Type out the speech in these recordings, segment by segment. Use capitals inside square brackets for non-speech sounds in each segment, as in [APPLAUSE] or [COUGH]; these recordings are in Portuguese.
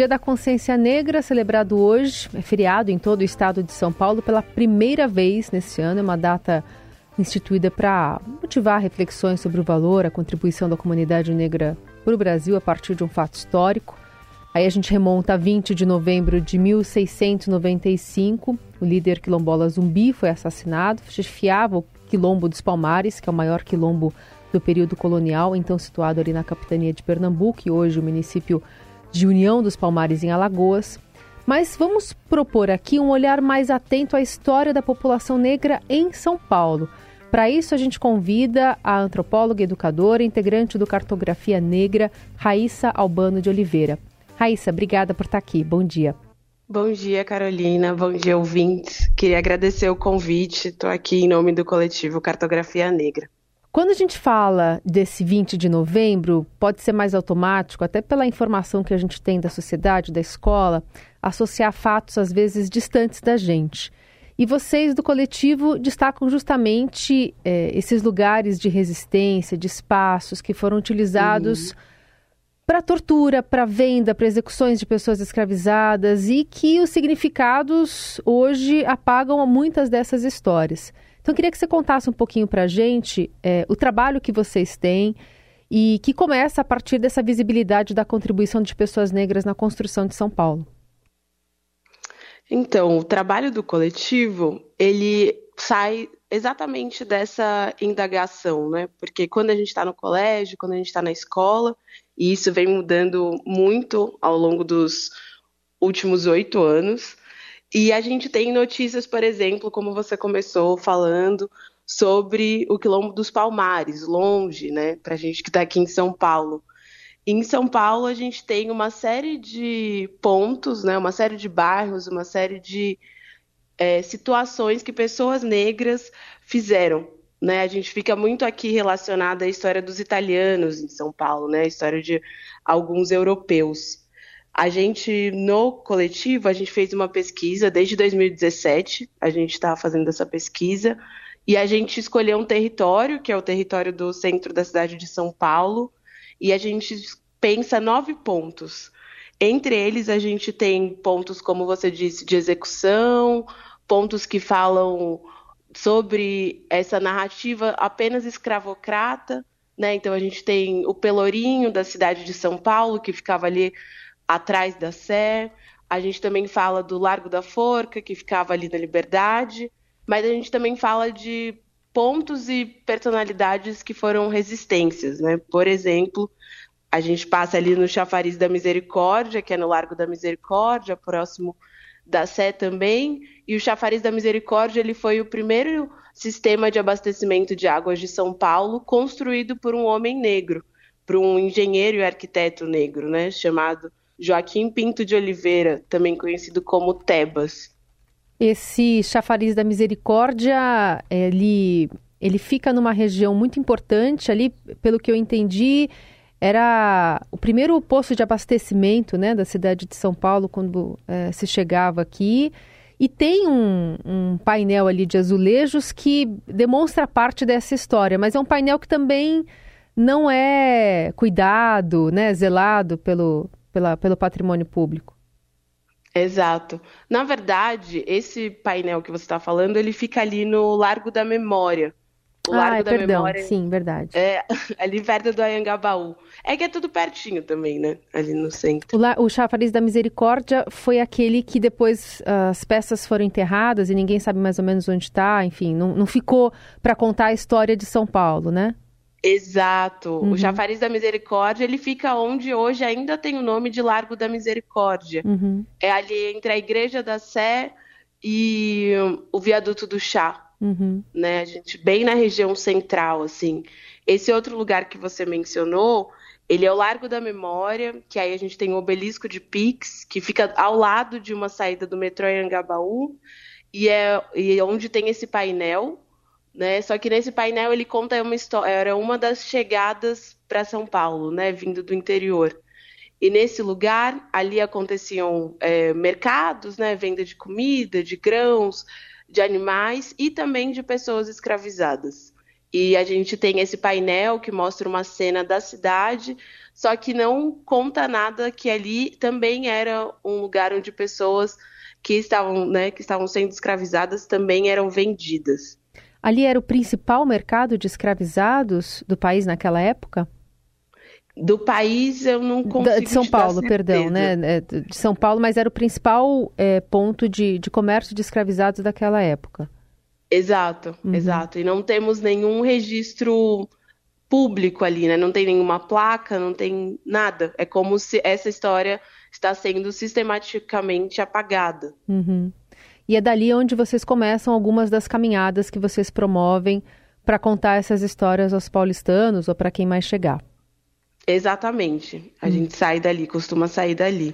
Dia da Consciência Negra, celebrado hoje, é feriado em todo o estado de São Paulo pela primeira vez nesse ano. É uma data instituída para motivar reflexões sobre o valor, a contribuição da comunidade negra para o Brasil a partir de um fato histórico. Aí a gente remonta a 20 de novembro de 1695. O líder quilombola Zumbi foi assassinado, chefiava o Quilombo dos Palmares, que é o maior quilombo do período colonial, então situado ali na capitania de Pernambuco e hoje o município de União dos Palmares em Alagoas. Mas vamos propor aqui um olhar mais atento à história da população negra em São Paulo. Para isso, a gente convida a antropóloga, educadora, integrante do Cartografia Negra, Raíssa Albano de Oliveira. Raíssa, obrigada por estar aqui. Bom dia. Bom dia, Carolina. Bom dia, ouvintes. Queria agradecer o convite. Estou aqui em nome do coletivo Cartografia Negra. Quando a gente fala desse 20 de novembro, pode ser mais automático, até pela informação que a gente tem da sociedade, da escola, associar fatos às vezes distantes da gente. E vocês do coletivo destacam justamente é, esses lugares de resistência, de espaços que foram utilizados uhum. para tortura, para venda, para execuções de pessoas escravizadas e que os significados hoje apagam muitas dessas histórias. Então, eu queria que você contasse um pouquinho para a gente é, o trabalho que vocês têm e que começa a partir dessa visibilidade da contribuição de pessoas negras na construção de São Paulo. Então, o trabalho do coletivo, ele sai exatamente dessa indagação, né? Porque quando a gente está no colégio, quando a gente está na escola, e isso vem mudando muito ao longo dos últimos oito anos, e a gente tem notícias, por exemplo, como você começou falando, sobre o Quilombo dos Palmares, longe, né, para a gente que está aqui em São Paulo. Em São Paulo, a gente tem uma série de pontos, né, uma série de bairros, uma série de é, situações que pessoas negras fizeram. Né? A gente fica muito aqui relacionada à história dos italianos em São Paulo, né? a história de alguns europeus. A gente, no coletivo, a gente fez uma pesquisa desde 2017, a gente está fazendo essa pesquisa, e a gente escolheu um território, que é o território do centro da cidade de São Paulo, e a gente pensa nove pontos. Entre eles, a gente tem pontos, como você disse, de execução, pontos que falam sobre essa narrativa apenas escravocrata, né? Então a gente tem o Pelourinho da cidade de São Paulo, que ficava ali atrás da Sé. A gente também fala do Largo da Forca, que ficava ali na Liberdade, mas a gente também fala de pontos e personalidades que foram resistências, né? Por exemplo, a gente passa ali no Chafariz da Misericórdia, que é no Largo da Misericórdia, próximo da Sé também, e o Chafariz da Misericórdia ele foi o primeiro sistema de abastecimento de águas de São Paulo construído por um homem negro, por um engenheiro e arquiteto negro, né, chamado Joaquim Pinto de Oliveira, também conhecido como Tebas. Esse chafariz da misericórdia, ele, ele fica numa região muito importante ali, pelo que eu entendi, era o primeiro posto de abastecimento né, da cidade de São Paulo quando é, se chegava aqui. E tem um, um, painel ali de azulejos que demonstra parte dessa história, mas é um painel que também não é cuidado, né, zelado pelo, pela, pelo patrimônio público. Exato. Na verdade, esse painel que você está falando, ele fica ali no Largo da Memória. O Largo ah, da perdão. Memória. Sim, verdade. É, [LAUGHS] ali perto do Ayangabaú. É que é tudo pertinho também, né? Ali no centro. O, La, o Chafariz da Misericórdia foi aquele que depois uh, as peças foram enterradas e ninguém sabe mais ou menos onde está. Enfim, não, não ficou para contar a história de São Paulo, né? Exato. Uhum. O Chafariz da Misericórdia, ele fica onde hoje ainda tem o nome de Largo da Misericórdia. Uhum. É ali entre a Igreja da Sé e o Viaduto do Chá. Uhum. Né? A gente bem na região central, assim. Esse outro lugar que você mencionou, ele é o Largo da Memória, que aí a gente tem o Obelisco de Pix, que fica ao lado de uma saída do metrô Anhangabaú, e é e é onde tem esse painel né? Só que nesse painel ele conta uma história, era uma das chegadas para São Paulo, né? Vindo do interior. E nesse lugar, ali aconteciam é, mercados, né? Venda de comida, de grãos, de animais e também de pessoas escravizadas. E a gente tem esse painel que mostra uma cena da cidade só que não conta nada que ali também era um lugar onde pessoas que estavam, né, que estavam sendo escravizadas também eram vendidas. Ali era o principal mercado de escravizados do país naquela época? Do país eu não consigo. De São Paulo, perdão, né? É, de São Paulo, mas era o principal é, ponto de, de comércio de escravizados daquela época. Exato, uhum. exato. E não temos nenhum registro público ali, né? Não tem nenhuma placa, não tem nada. É como se essa história está sendo sistematicamente apagada. Uhum. E é dali onde vocês começam algumas das caminhadas que vocês promovem para contar essas histórias aos paulistanos ou para quem mais chegar. Exatamente. A hum. gente sai dali, costuma sair dali.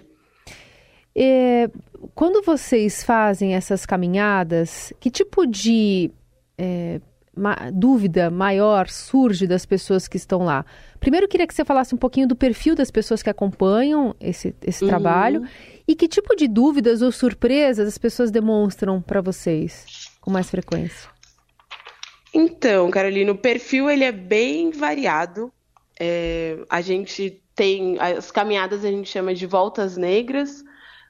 É, quando vocês fazem essas caminhadas, que tipo de é, ma dúvida maior surge das pessoas que estão lá? Primeiro, eu queria que você falasse um pouquinho do perfil das pessoas que acompanham esse, esse uhum. trabalho e que tipo de dúvidas ou surpresas as pessoas demonstram para vocês com mais frequência? Então, Carolina, o perfil ele é bem variado. É, a gente tem as caminhadas a gente chama de voltas negras.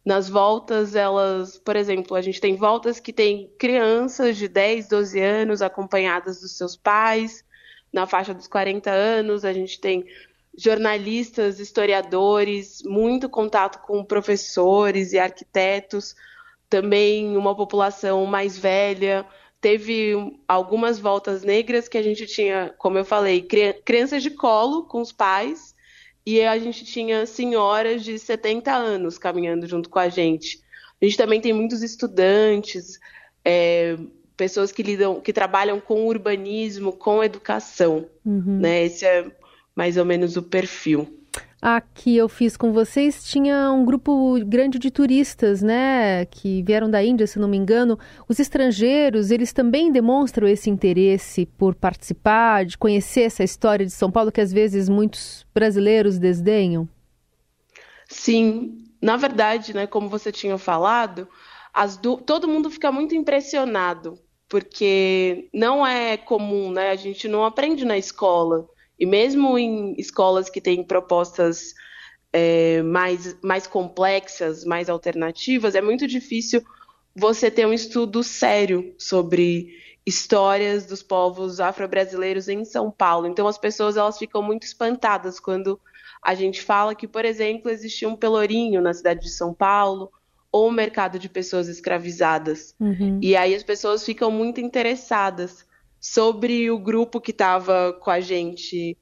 Nas voltas, elas, por exemplo, a gente tem voltas que tem crianças de 10, 12 anos acompanhadas dos seus pais, na faixa dos 40 anos, a gente tem jornalistas, historiadores, muito contato com professores e arquitetos, também uma população mais velha. Teve algumas voltas negras que a gente tinha, como eu falei, crianças de colo com os pais, e a gente tinha senhoras de 70 anos caminhando junto com a gente. A gente também tem muitos estudantes, é, pessoas que lidam, que trabalham com urbanismo, com educação. Uhum. Né? Esse é mais ou menos o perfil. A que eu fiz com vocês tinha um grupo grande de turistas, né, que vieram da Índia, se não me engano. Os estrangeiros, eles também demonstram esse interesse por participar, de conhecer essa história de São Paulo que às vezes muitos brasileiros desdenham? Sim, na verdade, né, como você tinha falado, do... todo mundo fica muito impressionado, porque não é comum, né? A gente não aprende na escola e mesmo em escolas que têm propostas é, mais, mais complexas, mais alternativas, é muito difícil você ter um estudo sério sobre histórias dos povos afro-brasileiros em São Paulo. Então as pessoas elas ficam muito espantadas quando a gente fala que, por exemplo, existia um pelourinho na cidade de São Paulo ou um mercado de pessoas escravizadas. Uhum. E aí as pessoas ficam muito interessadas sobre o grupo que estava com a gente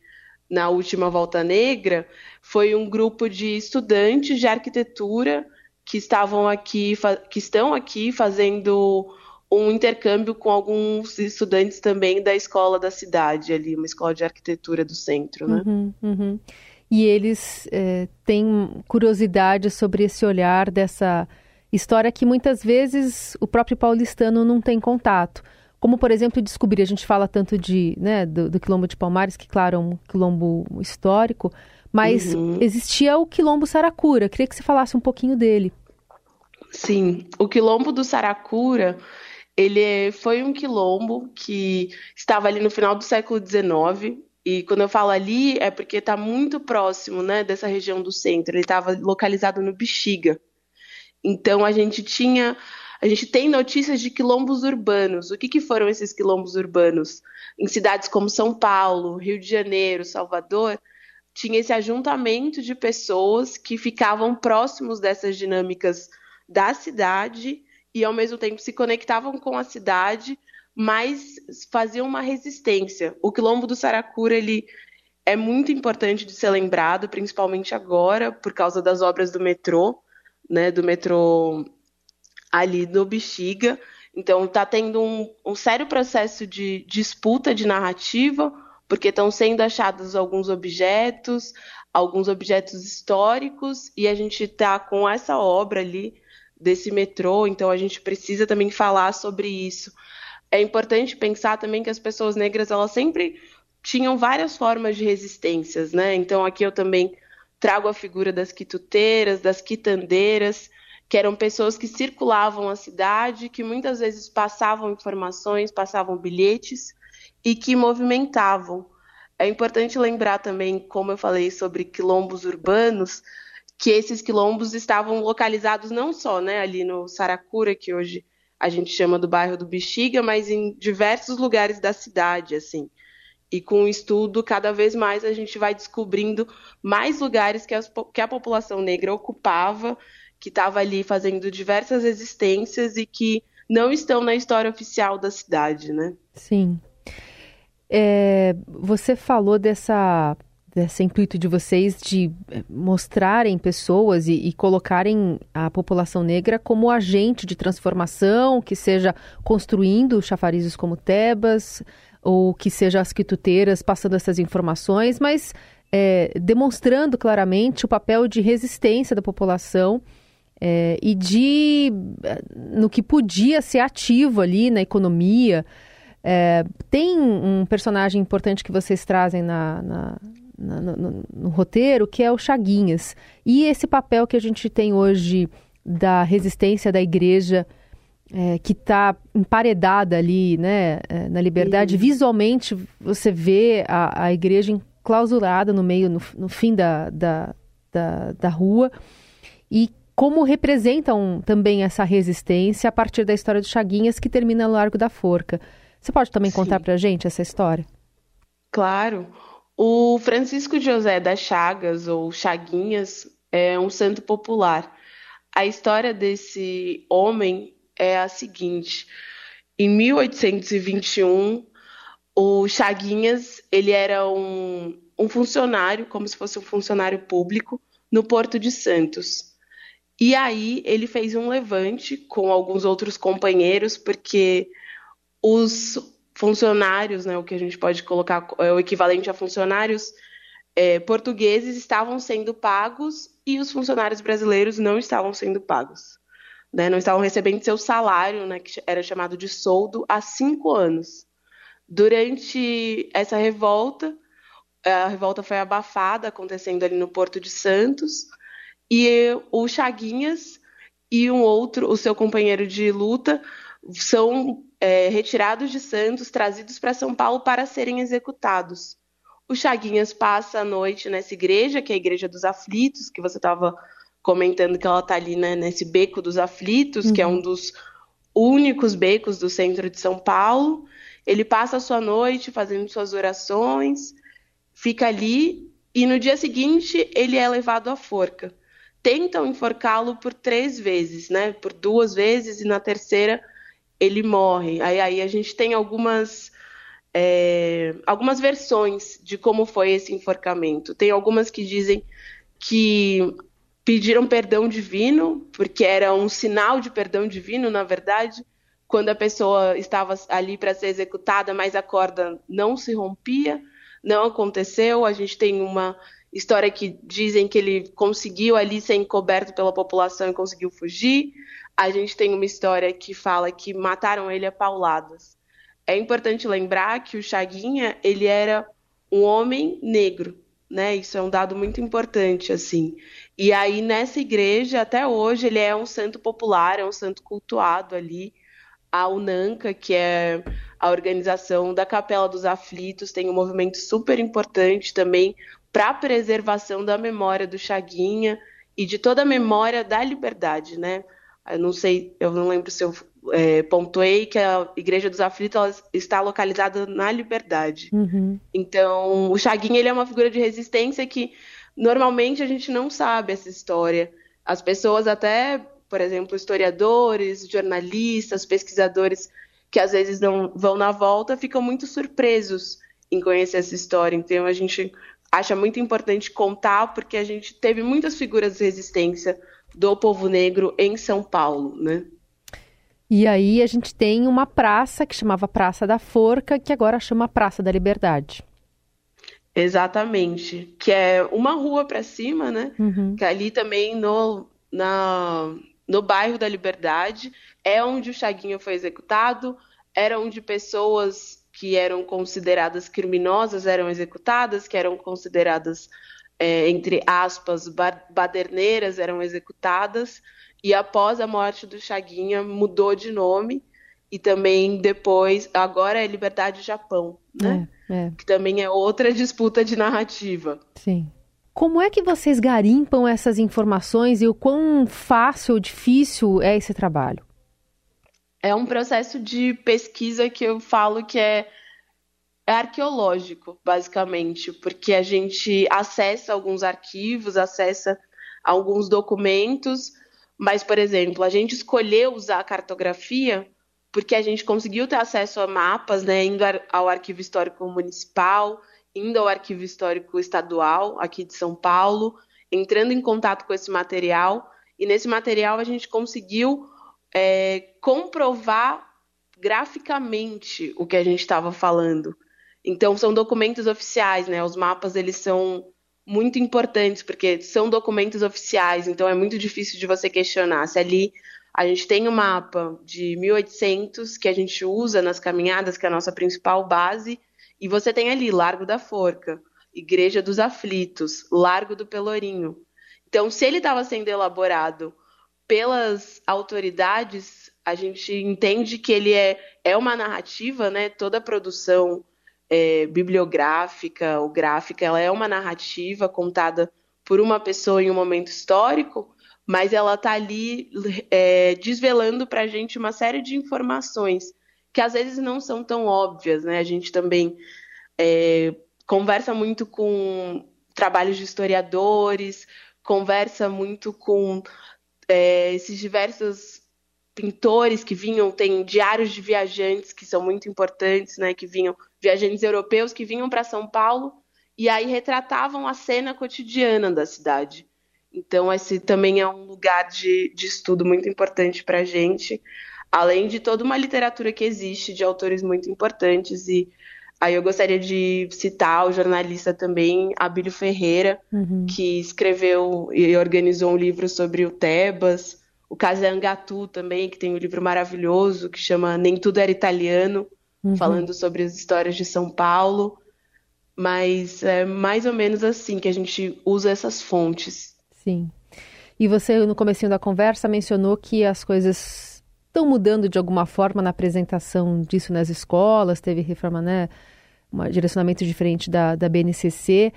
na última Volta Negra, foi um grupo de estudantes de arquitetura que estavam aqui, que estão aqui fazendo um intercâmbio com alguns estudantes também da escola da cidade ali, uma escola de arquitetura do centro, né? Uhum, uhum. E eles é, têm curiosidade sobre esse olhar dessa história que muitas vezes o próprio paulistano não tem contato. Como, por exemplo, descobrir, a gente fala tanto de, né, do, do quilombo de Palmares, que, claro, é um quilombo histórico, mas uhum. existia o quilombo Saracura. Queria que você falasse um pouquinho dele. Sim, o quilombo do Saracura, ele foi um quilombo que estava ali no final do século XIX, e quando eu falo ali é porque está muito próximo né, dessa região do centro. Ele estava localizado no Bexiga. Então a gente tinha a gente tem notícias de quilombos urbanos. O que, que foram esses quilombos urbanos? Em cidades como São Paulo, Rio de Janeiro, Salvador, tinha esse ajuntamento de pessoas que ficavam próximos dessas dinâmicas da cidade e ao mesmo tempo se conectavam com a cidade, mas faziam uma resistência. O quilombo do Saracura ele é muito importante de ser lembrado, principalmente agora por causa das obras do metrô, né, do metrô ali no Bexiga. Então está tendo um, um, sério processo de disputa de narrativa, porque estão sendo achados alguns objetos, alguns objetos históricos, e a gente está com essa obra ali desse metrô, então a gente precisa também falar sobre isso. É importante pensar também que as pessoas negras elas sempre tinham várias formas de resistências, né? Então aqui eu também trago a figura das quituteiras, das quitandeiras, que eram pessoas que circulavam a cidade, que muitas vezes passavam informações, passavam bilhetes e que movimentavam É importante lembrar também, como eu falei sobre quilombos urbanos, que esses quilombos estavam localizados não só né, ali no Saracura, que hoje a gente chama do bairro do Bexiga, mas em diversos lugares da cidade, assim. E com o estudo, cada vez mais a gente vai descobrindo mais lugares que, as, que a população negra ocupava, que estava ali fazendo diversas resistências e que não estão na história oficial da cidade, né? Sim. É, você falou dessa desse intuito de vocês de eh, mostrarem pessoas e, e, colocarem a população negra como agente de transformação, que seja construindo chafarizes como Tebas, ou que seja as quituteiras passando essas informações, mas é, demonstrando claramente o papel de resistência da população é, e de no que podia ser ativo ali na economia. É, tem um personagem importante que vocês trazem na, na no, no, no, roteiro, que é o Chaguinhas. E esse papel que a gente tem hoje da resistência da igreja, é, que está emparedada ali né, é, na liberdade, visualmente você vê a, a igreja enclausurada no meio, no, no fim da, da, da, da rua. E como representam também essa resistência a partir da história do Chaguinhas, que termina no Largo da Forca. Você pode também contar para a gente essa história? Claro. O Francisco José das Chagas, ou Chaguinhas, é um santo popular. A história desse homem é a seguinte: em 1821, o Chaguinhas ele era um, um funcionário, como se fosse um funcionário público, no Porto de Santos. E aí ele fez um levante com alguns outros companheiros, porque os funcionários, né, o que a gente pode colocar é o equivalente a funcionários é, portugueses estavam sendo pagos e os funcionários brasileiros não estavam sendo pagos. Né, não estavam recebendo seu salário, né, que era chamado de soldo, há cinco anos. Durante essa revolta, a revolta foi abafada, acontecendo ali no Porto de Santos, e o Chaguinhas e um outro, o seu companheiro de luta, são é, retirados de Santos, trazidos para São Paulo para serem executados. O Chaguinhas passa a noite nessa igreja, que é a Igreja dos Aflitos, que você estava comentando que ela está ali né, nesse beco dos Aflitos, uhum. que é um uhum. dos únicos becos do centro de São Paulo. Ele passa a sua noite fazendo suas orações, fica ali e no dia seguinte ele é levado à forca. Tentam enforcá-lo por três vezes, né? Por duas vezes e na terceira ele morre. Aí, aí a gente tem algumas, é, algumas versões de como foi esse enforcamento. Tem algumas que dizem que pediram perdão divino, porque era um sinal de perdão divino, na verdade, quando a pessoa estava ali para ser executada, mas a corda não se rompia, não aconteceu. A gente tem uma história que dizem que ele conseguiu ali ser encoberto pela população e conseguiu fugir a gente tem uma história que fala que mataram ele a pauladas. É importante lembrar que o Chaguinha, ele era um homem negro, né? Isso é um dado muito importante, assim. E aí, nessa igreja, até hoje, ele é um santo popular, é um santo cultuado ali. A UNANCA, que é a organização da Capela dos Aflitos, tem um movimento super importante também para a preservação da memória do Chaguinha e de toda a memória da liberdade, né? Eu não sei, eu não lembro se eu é, pontuei que a Igreja dos Aflitos está localizada na Liberdade. Uhum. Então, o Chaguinha ele é uma figura de resistência que normalmente a gente não sabe essa história. As pessoas até, por exemplo, historiadores, jornalistas, pesquisadores que às vezes não vão na volta, ficam muito surpresos em conhecer essa história. Então, a gente acha muito importante contar porque a gente teve muitas figuras de resistência do povo negro em São Paulo, né? E aí a gente tem uma praça que chamava Praça da Forca, que agora chama Praça da Liberdade. Exatamente, que é uma rua para cima, né? Uhum. Que ali também no, na, no bairro da Liberdade é onde o Chaguinho foi executado, era onde pessoas que eram consideradas criminosas eram executadas, que eram consideradas é, entre aspas, baderneiras eram executadas, e após a morte do Chaguinha mudou de nome, e também depois, agora é Liberdade Japão, né? É, é. Que também é outra disputa de narrativa. Sim. Como é que vocês garimpam essas informações e o quão fácil ou difícil é esse trabalho? É um processo de pesquisa que eu falo que é, é arqueológico, basicamente, porque a gente acessa alguns arquivos, acessa alguns documentos, mas, por exemplo, a gente escolheu usar a cartografia porque a gente conseguiu ter acesso a mapas, né, indo ao Arquivo Histórico Municipal, indo ao Arquivo Histórico Estadual, aqui de São Paulo, entrando em contato com esse material, e nesse material a gente conseguiu é, comprovar graficamente o que a gente estava falando. Então, são documentos oficiais, né? Os mapas, eles são muito importantes, porque são documentos oficiais, então é muito difícil de você questionar. Se ali a gente tem um mapa de 1800 que a gente usa nas caminhadas, que é a nossa principal base, e você tem ali Largo da Forca, Igreja dos Aflitos, Largo do Pelourinho. Então, se ele estava sendo elaborado pelas autoridades, a gente entende que ele é, é uma narrativa, né? Toda produção é, bibliográfica ou gráfica, ela é uma narrativa contada por uma pessoa em um momento histórico, mas ela está ali é, desvelando para a gente uma série de informações que às vezes não são tão óbvias, né? A gente também é, conversa muito com trabalhos de historiadores, conversa muito com é, esses diversos pintores que vinham, tem diários de viajantes que são muito importantes, né? Que vinham viajantes europeus que vinham para São Paulo e aí retratavam a cena cotidiana da cidade. Então, esse também é um lugar de, de estudo muito importante para a gente, além de toda uma literatura que existe de autores muito importantes. E aí eu gostaria de citar o jornalista também, Abílio Ferreira, uhum. que escreveu e organizou um livro sobre o Tebas. O Casangatu também, que tem um livro maravilhoso que chama Nem Tudo Era Italiano, uhum. falando sobre as histórias de São Paulo. Mas é mais ou menos assim que a gente usa essas fontes. Sim. E você, no começo da conversa, mencionou que as coisas estão mudando de alguma forma na apresentação disso nas escolas, teve reforma, né? Um direcionamento diferente da, da BNCC.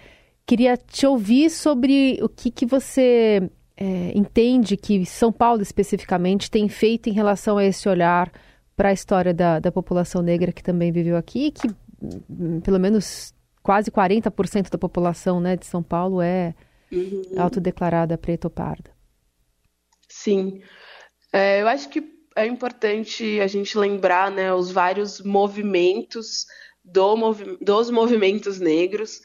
Queria te ouvir sobre o que, que você é, entende que São Paulo, especificamente, tem feito em relação a esse olhar para a história da, da população negra que também viveu aqui, que hum, pelo menos quase 40% da população né, de São Paulo é uhum. autodeclarada preta ou parda. Sim. É, eu acho que é importante a gente lembrar né, os vários movimentos do movi dos movimentos negros,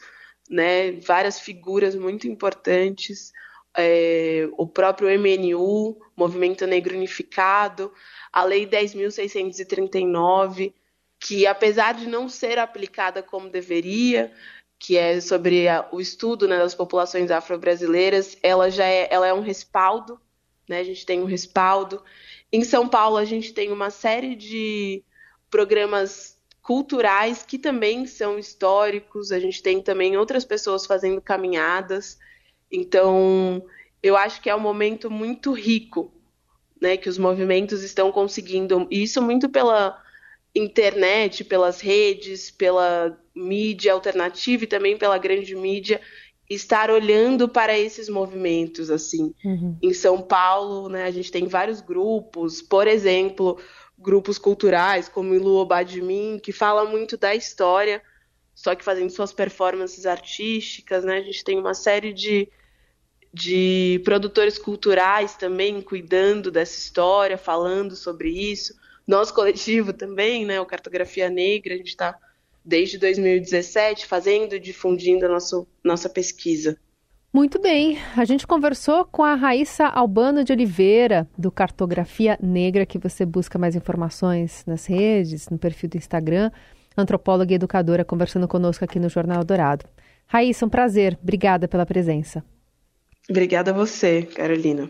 né, várias figuras muito importantes, é, o próprio MNU, Movimento Negro Unificado, a Lei 10.639, que apesar de não ser aplicada como deveria, que é sobre a, o estudo né, das populações afro-brasileiras, ela já é, ela é um respaldo, né? A gente tem um respaldo. Em São Paulo a gente tem uma série de programas culturais que também são históricos. A gente tem também outras pessoas fazendo caminhadas. Então, eu acho que é um momento muito rico, né, que os movimentos estão conseguindo. E isso muito pela internet, pelas redes, pela mídia alternativa e também pela grande mídia estar olhando para esses movimentos assim. Uhum. Em São Paulo, né, a gente tem vários grupos, por exemplo, grupos culturais como o Ilu Badmin, que fala muito da história, só que fazendo suas performances artísticas, né? A gente tem uma série de de produtores culturais também cuidando dessa história, falando sobre isso. Nosso coletivo também, né, o Cartografia Negra, a gente está desde 2017 fazendo, difundindo a nosso, nossa pesquisa. Muito bem, a gente conversou com a Raíssa Albano de Oliveira, do Cartografia Negra, que você busca mais informações nas redes, no perfil do Instagram, antropóloga e educadora, conversando conosco aqui no Jornal Dourado. Raíssa, um prazer, obrigada pela presença. Obrigada a você, Carolina.